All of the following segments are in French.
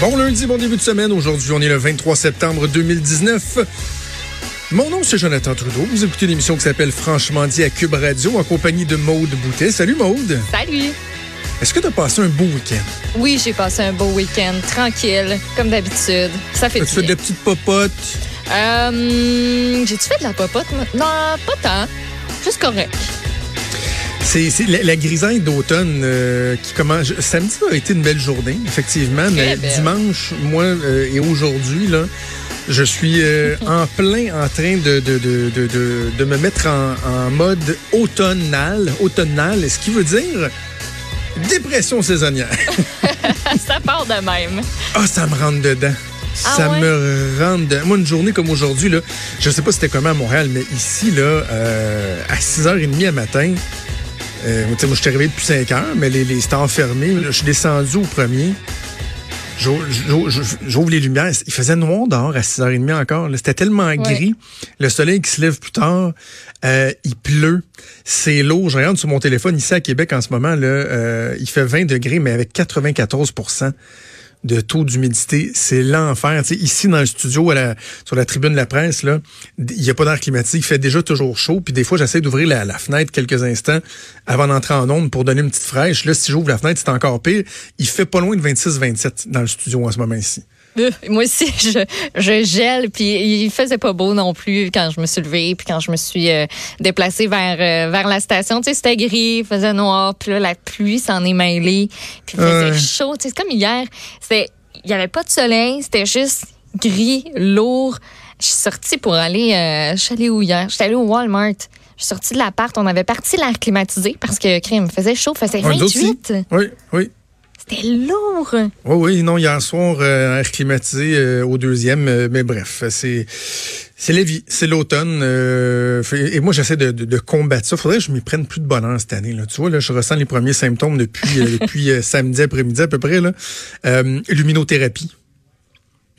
Bon lundi, bon début de semaine. Aujourd'hui, on est le 23 septembre 2019. Mon nom, c'est Jonathan Trudeau. Vous écoutez une émission qui s'appelle Franchement dit à Cube Radio en compagnie de Maude Boutet. Salut Maude. Salut. Est-ce que tu as passé un beau week-end? Oui, j'ai passé un beau week-end, tranquille, comme d'habitude. Ça fait As-tu fait bien. des petites popotes? Euh, J'ai-tu fait de la popote? Non, pas tant. Juste correct. C'est la, la grisaille d'automne euh, qui commence. Samedi a été une belle journée, effectivement, mais belle. dimanche, moi euh, et aujourd'hui, là, je suis euh, en plein en train de, de, de, de, de, me mettre en, en mode automnal, automnal, ce qui veut dire dépression saisonnière? Ça part de même. Ah, ça me rentre dedans. Ah ça ouais? me rentre dedans. Moi, une journée comme aujourd'hui, là, je sais pas c'était comment à Montréal, mais ici, là, à 6h30 à matin, euh, moi, je suis arrivé depuis 5 heures, mais les, les c'était enfermé. Je suis descendu au premier. J'ouvre les lumières. Il faisait noir dehors à 6h30 encore. C'était tellement gris. Le soleil qui se lève plus tard. Euh, il pleut. C'est lourd. Je regarde sur mon téléphone ici à Québec en ce moment. Là, euh, il fait 20 degrés, mais avec 94 de taux d'humidité. C'est l'enfer. Tu ici, dans le studio, sur la tribune de la presse, là, il n'y a pas d'air climatique. Il fait déjà toujours chaud. Puis des fois, j'essaie d'ouvrir la, fenêtre quelques instants avant d'entrer en onde pour donner une petite fraîche. Là, si j'ouvre la fenêtre, c'est encore pire. Il fait pas loin de 26-27 dans le studio en ce moment ici. Euh, Moi aussi, je, je gèle, puis il faisait pas beau non plus quand je me suis levée, puis quand je me suis euh, déplacée vers euh, vers la station. Tu sais, c'était gris, il faisait noir, puis là, la pluie s'en est mêlée, puis il faisait chaud. Tu sais, c'est comme hier, c'était, il y avait pas de soleil, c'était juste gris, lourd. Je suis sortie pour aller, euh, je suis allée où hier? Je suis allée au Walmart. Je suis sortie de l'appart, on avait parti l'air climatisé parce que crème faisait chaud, faisait Ouais, nous autres 28. Oui, oui. C'était lourd. Oui, oui, non, hier soir, euh, air climatisé euh, au deuxième, euh, mais bref, c'est c'est la vie, c'est l'automne. euh, et moi, j'essaie de, de, de combattre ça. Faudrait que je m'y prenne plus de bonheur cette année. Là. Tu vois, là, je ressens les premiers symptômes depuis, depuis samedi après-midi à peu près. Là. Luminothérapie.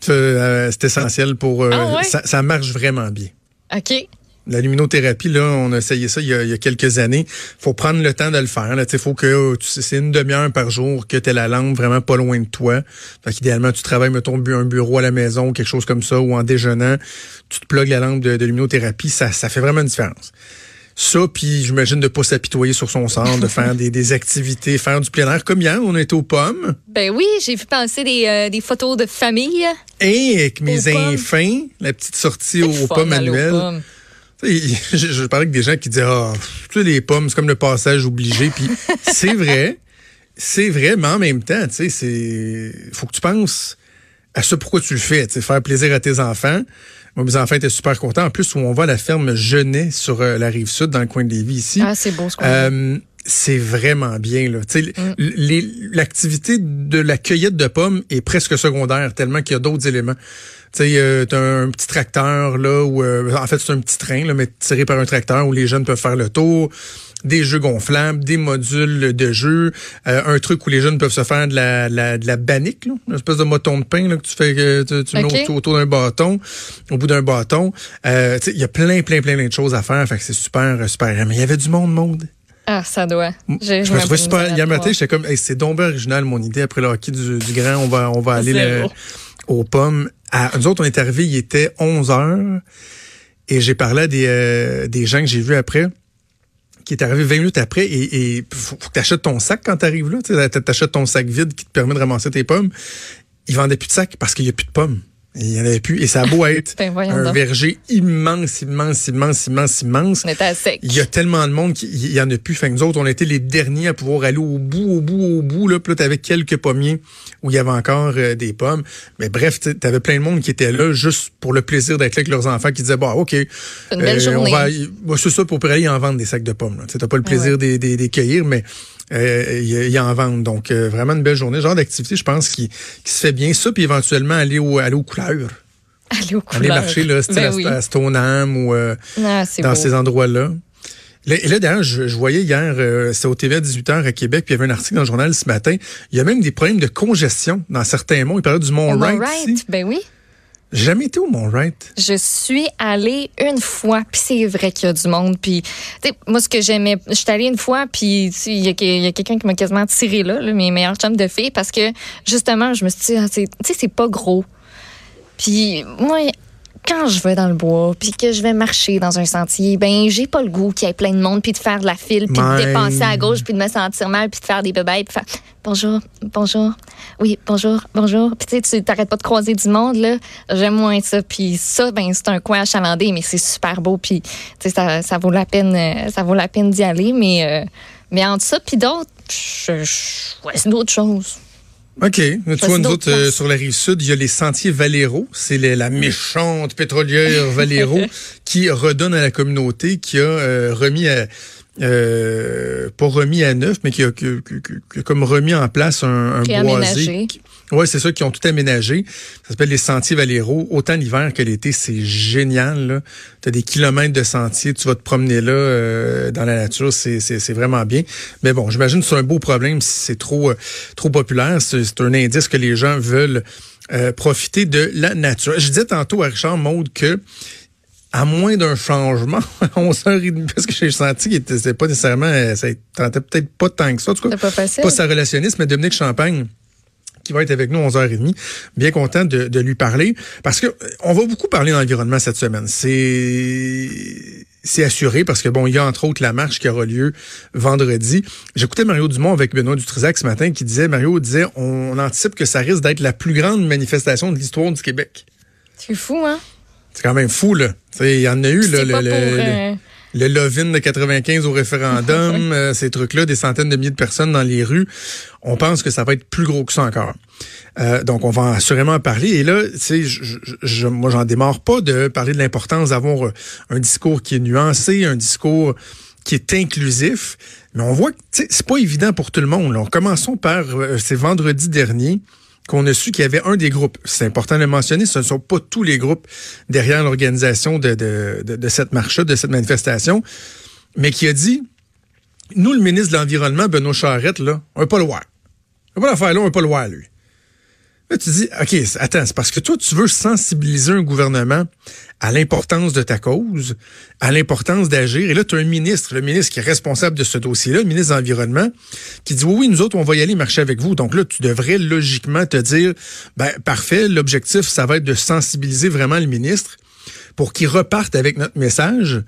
C'est essentiel pour... Ah ouais? ça, ça marche vraiment bien. OK. La luminothérapie, là, on a essayé ça il y a, il y a quelques années. faut prendre le temps de le faire. Là. Sais, faut que tu sais, c'est une demi-heure par jour que tu la lampe vraiment pas loin de toi. Fait qu'idéalement, tu travailles, mettons, un bureau à la maison ou quelque chose comme ça, ou en déjeunant, tu te plugues la lampe de, de luminothérapie, ça, ça fait vraiment une différence. Ça, puis j'imagine de pas s'apitoyer sur son sort, de faire des, des activités, faire du plein air. Comme hier, on était aux pommes. Ben oui, j'ai vu passer des, euh, des photos de famille. Et avec mes enfants, la petite sortie aux, pommes annuelles. je, je parlais avec des gens qui disaient ah pff, tu sais les pommes c'est comme le passage obligé. Puis c'est vrai. C'est vrai mais en même temps tu sais c'est faut que tu penses à ce pourquoi tu le fais tu sais faire plaisir à tes enfants. Moi mes enfants étaient super contents. En plus où on va à la ferme Genet sur euh, la rive sud dans le coin de Lévis ici. Ah, c'est beau ce dit. euh, c'est vraiment bien. là. Mm. L'activité de la cueillette de pommes est presque secondaire, tellement qu'il y a d'autres éléments. Tu sais, euh, t'as un petit tracteur, là, où, euh, en fait, c'est un petit train, là, mais tiré par un tracteur où les jeunes peuvent faire le tour, des jeux gonflables, des modules de jeux, euh, un truc où les jeunes peuvent se faire de la, la- de la bannique, là, une espèce de moton de pain là, que tu fais, que tu, tu mets autour, d'un bâton, au bout d'un bâton. Euh, tu sais, il y a plein, plein, plein, plein de choses à faire, fait que c'est super, super. Mais il y avait du monde, monde. Ah, ça doit. J'ai- Je me trouvais super. Hier matin, j'étais comme, Hey, c'est donc original mon idée. Après le hockey du, du grand, on va, on va aller le- aux pommes. À, nous autres, on est arrivés, il était 11 heures. Et j'ai parlé à des, euh, des gens que j'ai vus après, qui est arrivé 20 minutes après. Et, et faut, faut que tu achètes ton sac quand tu arrives là. Tu achètes ton sac vide qui te permet de ramasser tes pommes. Ils vendaient plus de sac parce qu'il n'y a plus de pommes. Il y en avait plus. Et ça a beau être Ben, un donc. verger immense, immense, immense, immense, immense. On était à sec. Il y a tellement de monde qu'il y en a plus. Fait que nous autres, on était les derniers à pouvoir aller au bout, au bout, au bout. Là, puis là, t'avais quelques pommiers où il y avait encore euh, des pommes. Mais bref, tu avais plein de monde qui était là juste pour le plaisir d'être là avec leurs enfants qui disaient, bah, OK. une belle euh, journée. On va, bah, c'est ça, pour aller en vendre des sacs de pommes. là. Tu T'as pas le plaisir Ouais. des, des, des cueillir, mais euh, il y, il y en vendre. Donc, euh, vraiment une belle journée. Genre d'activité, je pense, qui, qui se fait bien. Ça, puis éventuellement aller, au, aller aux couleurs. Aller au Aller couleurs. marcher, là, style Ben à, oui. à Stoneham ou... euh, Ah, c'est dans beau. ces endroits-là. Là, et là, d'ailleurs, je, je voyais hier, euh, c'était au TV à 18h à Québec, puis il y avait un article dans le journal ce matin. Il y a même des problèmes de congestion dans certains monts. Il parlait du mont Au Mont Wright Wright, ben oui. Jamais été au Mont-Wright. Je suis allée une fois, puis c'est vrai qu'il y a du monde. Puis, moi, ce que j'aimais, je suis allée une fois, puis il y a, quelqu'un qui m'a quasiment tiré là, mes meilleurs chums de filles, parce que justement, je me suis dit, ah, tu sais, c'est pas gros. Puis, moi, quand je vais dans le bois, puis que je vais marcher dans un sentier, ben j'ai pas le goût qu'il y ait plein de monde, puis de faire de la file, puis de dépenser à gauche, puis de me sentir mal, puis de faire des bébés, puis faire bonjour, bonjour, oui, bonjour, bonjour. Puis tu sais, tu t'arrêtes pas de croiser du monde, là. J'aime moins ça. Puis ça, ben c'est un coin achalandé, mais c'est super beau, puis tu sais, ça, ça vaut la peine, euh, ça vaut la peine d'y aller, mais, euh, mais entre ça, puis d'autres, je choisis d'autres choses. OK. Tu vois, nous autres, euh, sur la rive sud, il y a les sentiers Valero. C'est la méchante pétrolière Valero qui redonne à la communauté, qui a euh, remis à, euh, pas remis à neuf, mais qui a, comme remis en place un, un boisé. Oui, c'est ça, qui ont tout aménagé. Ça s'appelle les sentiers Valero. Autant l'hiver que l'été, c'est génial. Tu as des kilomètres de sentiers, tu vas te promener là euh, dans la nature, c'est vraiment bien. Mais bon, j'imagine que c'est un beau problème si c'est trop, euh, trop populaire. C'est un indice que les gens veulent euh, profiter de la nature. Je disais tantôt à Richard Maude que à moins d'un changement, à 11h30, parce que j'ai senti qu'il était pas nécessairement, ça tentait peut-être pas tant que ça. En tout cas, pas, facile. pas sa relationniste, mais Dominique Champagne qui va être avec nous à 11h30. Bien content de, lui parler parce que euh, on va beaucoup parler d'environnement cette semaine. C'est c'est assuré parce que bon, il y a entre autres la marche qui aura lieu vendredi. J'écoutais Mario Dumont avec Benoît Dutrisac ce matin qui disait Mario disait on, anticipe que ça risque d'être la plus grande manifestation de l'histoire du Québec. C'est fou hein? C'est quand même fou là. Il y en a eu là, le, le, le Lovin de 95 au référendum, euh, ces trucs-là, des centaines de milliers de personnes dans les rues. On pense que ça va être plus gros que ça encore. Euh, donc, on va assurément en parler. Et là, tu sais, je, moi, j'en démarre pas de parler de l'importance d'avoir euh, un discours qui est nuancé, un discours qui est inclusif. Mais on voit que c'est pas évident pour tout le monde. Là. Commençons par, c'est vendredi dernier, qu'on a su qu'il y avait un des groupes. C'est important de le mentionner, ce ne sont pas tous les groupes derrière l'organisation de, cette marche de cette manifestation, mais qui a dit, nous, le ministre de l'Environnement, Benoît Charette, là, on veut pas le voir. On veut pas l'affaire là, on veut pas le lui. Là, tu dis, OK, attends, c'est parce que toi, tu veux sensibiliser un gouvernement à l'importance de ta cause, à l'importance d'agir. Et là, tu as un ministre, le ministre qui est responsable de ce dossier-là, le ministre de l'Environnement, qui dit, oui, oui, nous autres, on va y aller marcher avec vous. Donc là, tu devrais logiquement te dire, ben, parfait, l'objectif, ça va être de sensibiliser vraiment le ministre pour qu'il reparte avec notre message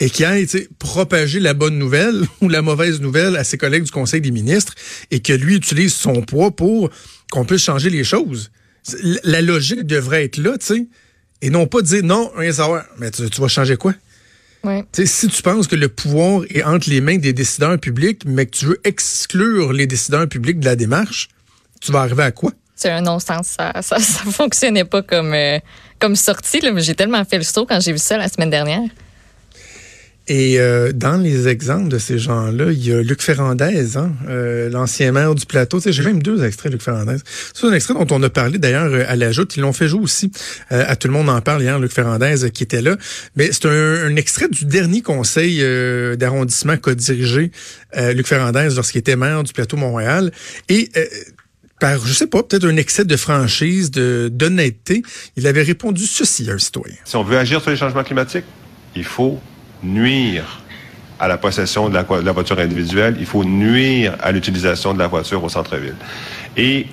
et qu'il aille propager la bonne nouvelle ou la mauvaise nouvelle à ses collègues du Conseil des ministres et que lui utilise son poids pour qu'on puisse changer les choses. La logique devrait être là, tu sais, et non pas dire non, rien savoir. Mais tu, vas changer quoi? Ouais. Si tu penses que le pouvoir est entre les mains des décideurs publics, mais que tu veux exclure les décideurs publics de la démarche, tu vas arriver à quoi? C'est un non-sens. Ça, ça, fonctionnait pas comme, euh, comme sortie. J'ai tellement fait le saut quand j'ai vu ça la semaine dernière. Et euh, dans les exemples de ces gens-là, il y a Luc Ferrandez, hein, euh, l'ancien maire du plateau. J'ai même deux extraits Luc Ferrandez. C'est un extrait dont on a parlé d'ailleurs à la joute. Ils l'ont fait jouer aussi. à Tout le monde en parle hier, Luc Ferrandez qui était là. Mais c'est un, extrait du dernier conseil d'arrondissement qu'a dirigé Luc Ferrandez lorsqu'il était maire du plateau Montréal. Et par, je sais pas, peut-être un excès de franchise, de d'honnêteté, il avait répondu ceci à un citoyen. Si on veut agir sur les changements climatiques, il faut nuire à la possession de la, voiture individuelle, il faut nuire à l'utilisation de la voiture au centre-ville. Et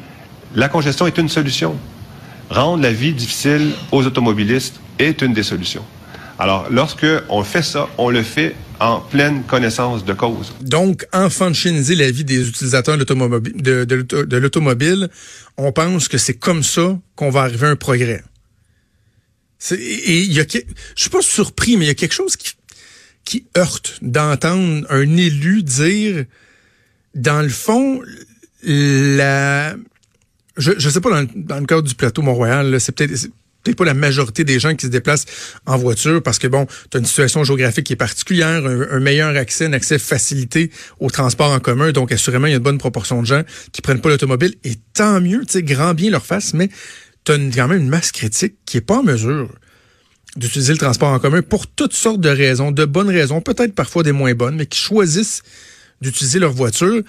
la congestion est une solution. Rendre la vie difficile aux automobilistes est une des solutions. Alors, lorsque on fait ça, on le fait en pleine connaissance de cause. Donc, enfantiniser la vie des utilisateurs de, de l'automobile, on pense que c'est comme ça qu'on va arriver à un progrès. Et il y a, je suis pas surpris, mais il y a quelque chose qui, qui heurte d'entendre un élu dire, dans le fond, la, je, je sais pas dans, dans le cadre du plateau Mont-Royal, c'est peut-être peut-être pas la majorité des gens qui se déplacent en voiture parce que bon, tu as une situation géographique qui est particulière, un, meilleur accès, un accès facilité au transport en commun, donc assurément il y a une bonne proportion de gens qui prennent pas l'automobile. Et tant mieux, tu sais, grand bien leur face, mais tu as quand même une masse critique qui est pas en mesure d'utiliser le transport en commun pour toutes sortes de raisons, de bonnes raisons, peut-être parfois des moins bonnes, mais qui choisissent d'utiliser leur voiture.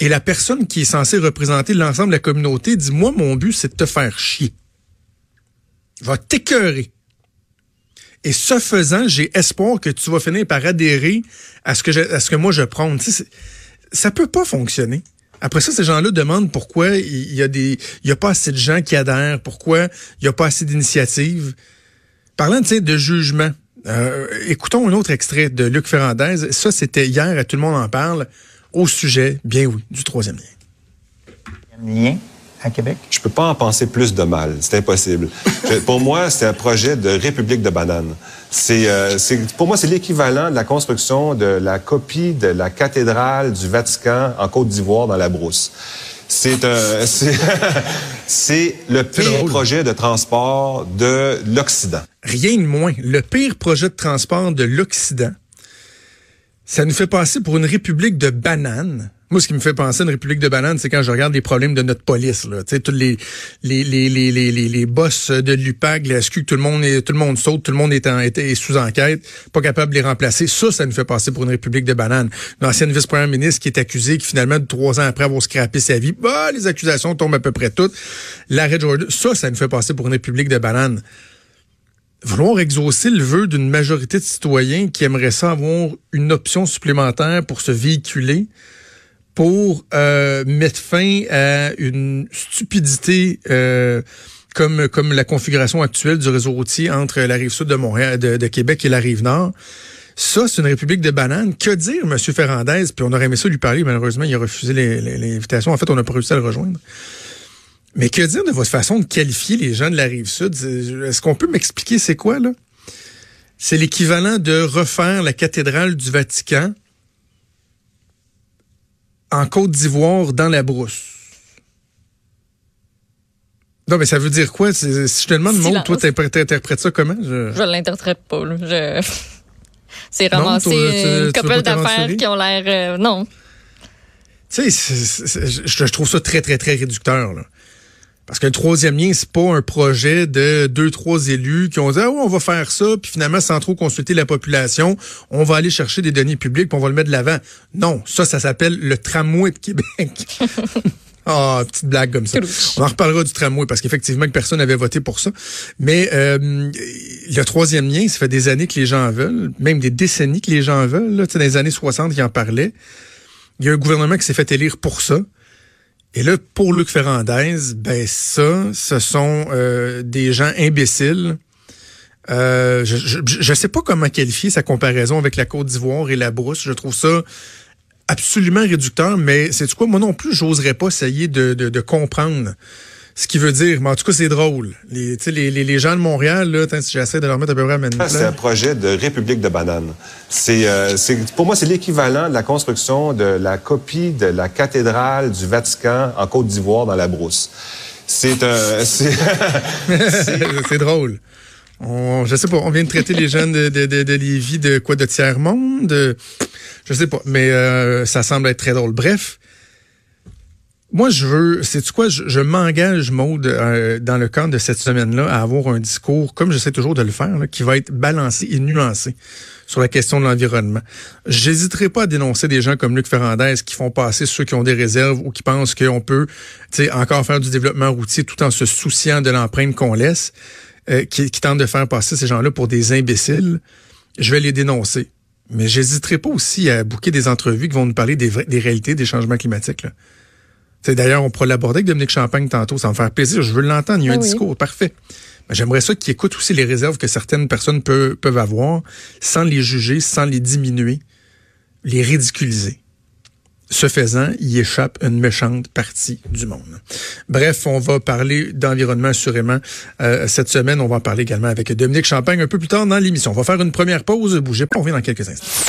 Et la personne qui est censée représenter l'ensemble de la communauté dit, moi, mon but, c'est de te faire chier. va t'écœurer. Et ce faisant, j'ai espoir que tu vas finir par adhérer à ce que, je, à ce que moi je prône. Tu ça peut pas fonctionner. Après ça, ces gens-là demandent pourquoi il y a des, il y a pas assez de gens qui adhèrent, pourquoi il y a pas assez d'initiatives. Parlant de jugement, euh, écoutons un autre extrait de Luc Ferrandez. Ça, c'était hier, à tout le monde en parle, au sujet, bien oui, du troisième lien. Lien à Québec? Je peux pas en penser plus de mal. C'est impossible. pour moi, c'est un projet de république de bananes. Euh, c'est, pour moi, c'est l'équivalent de la construction de la copie de la cathédrale du Vatican en Côte d'Ivoire dans la brousse. C'est un, c'est le pire projet de transport de l'Occident. Rien de moins. Le pire projet de transport de l'Occident. Ça nous fait passer pour une république de bananes moi, ce qui me fait penser à une république de bananes, c'est quand je regarde les problèmes de notre police. Là. Tu sais, tous les les, les, les, les, les boss de l'UPAG, la SQ, tout le monde est, tout le monde saute, tout le monde est, en, est, sous enquête, pas capable de les remplacer. Ça, ça nous fait passer pour une république de bananes. L'ancienne vice-première ministre qui est accusée, qui finalement, trois ans après avoir scrappé sa vie, bah, les accusations tombent à peu près toutes. L'arrêt Jordan, ça, ça nous fait passer pour une république de bananes vouloir exaucer le vœu d'une majorité de citoyens qui aimeraient ça avoir une option supplémentaire pour se véhiculer, pour euh, mettre fin à une stupidité euh, comme la configuration actuelle du réseau routier entre la rive sud de Montréal, de, Québec et la rive nord. Ça, c'est une république de bananes. Que dire, M. Ferrandez? Puis on aurait aimé ça lui parler, malheureusement, il a refusé l'invitation. En fait, on n'a pas réussi à le rejoindre. Mais que dire de votre façon de qualifier les gens de la rive sud? Est-ce qu'on peut m'expliquer c'est quoi, là? C'est l'équivalent de refaire la cathédrale du Vatican en Côte d'Ivoire dans la brousse. Non, mais ça veut dire quoi? Si je te demande, Maud, toi, t'interprètes ça comment? Je, je l'interprète pas. Je... C'est ramasser une couple d'affaires qui ont l'air... Euh, non. Tu sais, je trouve ça très, très, très réducteur. Là. Parce qu'un troisième lien, c'est pas un projet de deux, trois élus qui ont dit ah on va faire ça, puis finalement, sans trop consulter la population, on va aller chercher des données publiques, puis on va le mettre de l'avant. Non, ça, ça s'appelle le tramway de Québec. Ah, oh, petite blague comme ça. On en reparlera du tramway parce qu'effectivement que personne n'avait voté pour ça. Mais euh, le troisième lien, ça fait des années que les gens en veulent, même des décennies que les gens en veulent. Là, dans les années 60, ils en parlaient. Il y a un gouvernement qui s'est fait élire pour ça. Et là, pour Luc Ferrandez, ben ça, ce sont euh, des gens imbéciles. Euh, je ne sais pas comment qualifier sa comparaison avec la Côte d'Ivoire et la Brousse. Je trouve ça absolument réducteur, mais c'est quoi? Moi non plus, j'oserais pas essayer de, comprendre ce qui veut dire. Mais en tout cas, c'est drôle. Les, les, les, gens de Montréal, là, j'essaie de leur mettre à peu près à C'est un projet de république de bananes. C'est, euh, pour moi, c'est l'équivalent de la construction de la copie de la cathédrale du Vatican en Côte d'Ivoire dans la brousse. C'est un... c'est drôle. On, je sais pas, on vient de traiter les jeunes de, de, de, de Lévis de quoi, de tiers-monde? Je sais pas, mais euh, ça semble être très drôle. Bref, moi, je veux, c'est quoi, je, je m'engage, Maude, euh, dans le cadre de cette semaine-là, à avoir un discours, comme j'essaie toujours de le faire, qui va être balancé et nuancé sur la question de l'environnement. J'hésiterai pas à dénoncer des gens comme Luc Ferrandez qui font passer ceux qui ont des réserves ou qui pensent qu'on peut encore faire du développement routier tout en se souciant de l'empreinte qu'on laisse, euh, qui, qui tentent de faire passer ces gens-là pour des imbéciles. Je vais les dénoncer. Mais j'hésiterai pas aussi à bouquer des entrevues qui vont nous parler des, réalités des changements climatiques. D'ailleurs, on pourra l'aborder avec Dominique Champagne tantôt, ça me faire plaisir. Je veux l'entendre. Il y a un discours parfait. Mais j'aimerais ça qu'il écoute aussi les réserves que certaines personnes peuvent, peuvent avoir sans les juger, sans les diminuer, les ridiculiser. Ce faisant, il échappe une méchante partie du monde. Bref, on va parler d'environnement assurément euh, cette semaine. On va en parler également avec Dominique Champagne un peu plus tard dans l'émission. On va faire une première pause. Bougez pas, on revient dans quelques instants.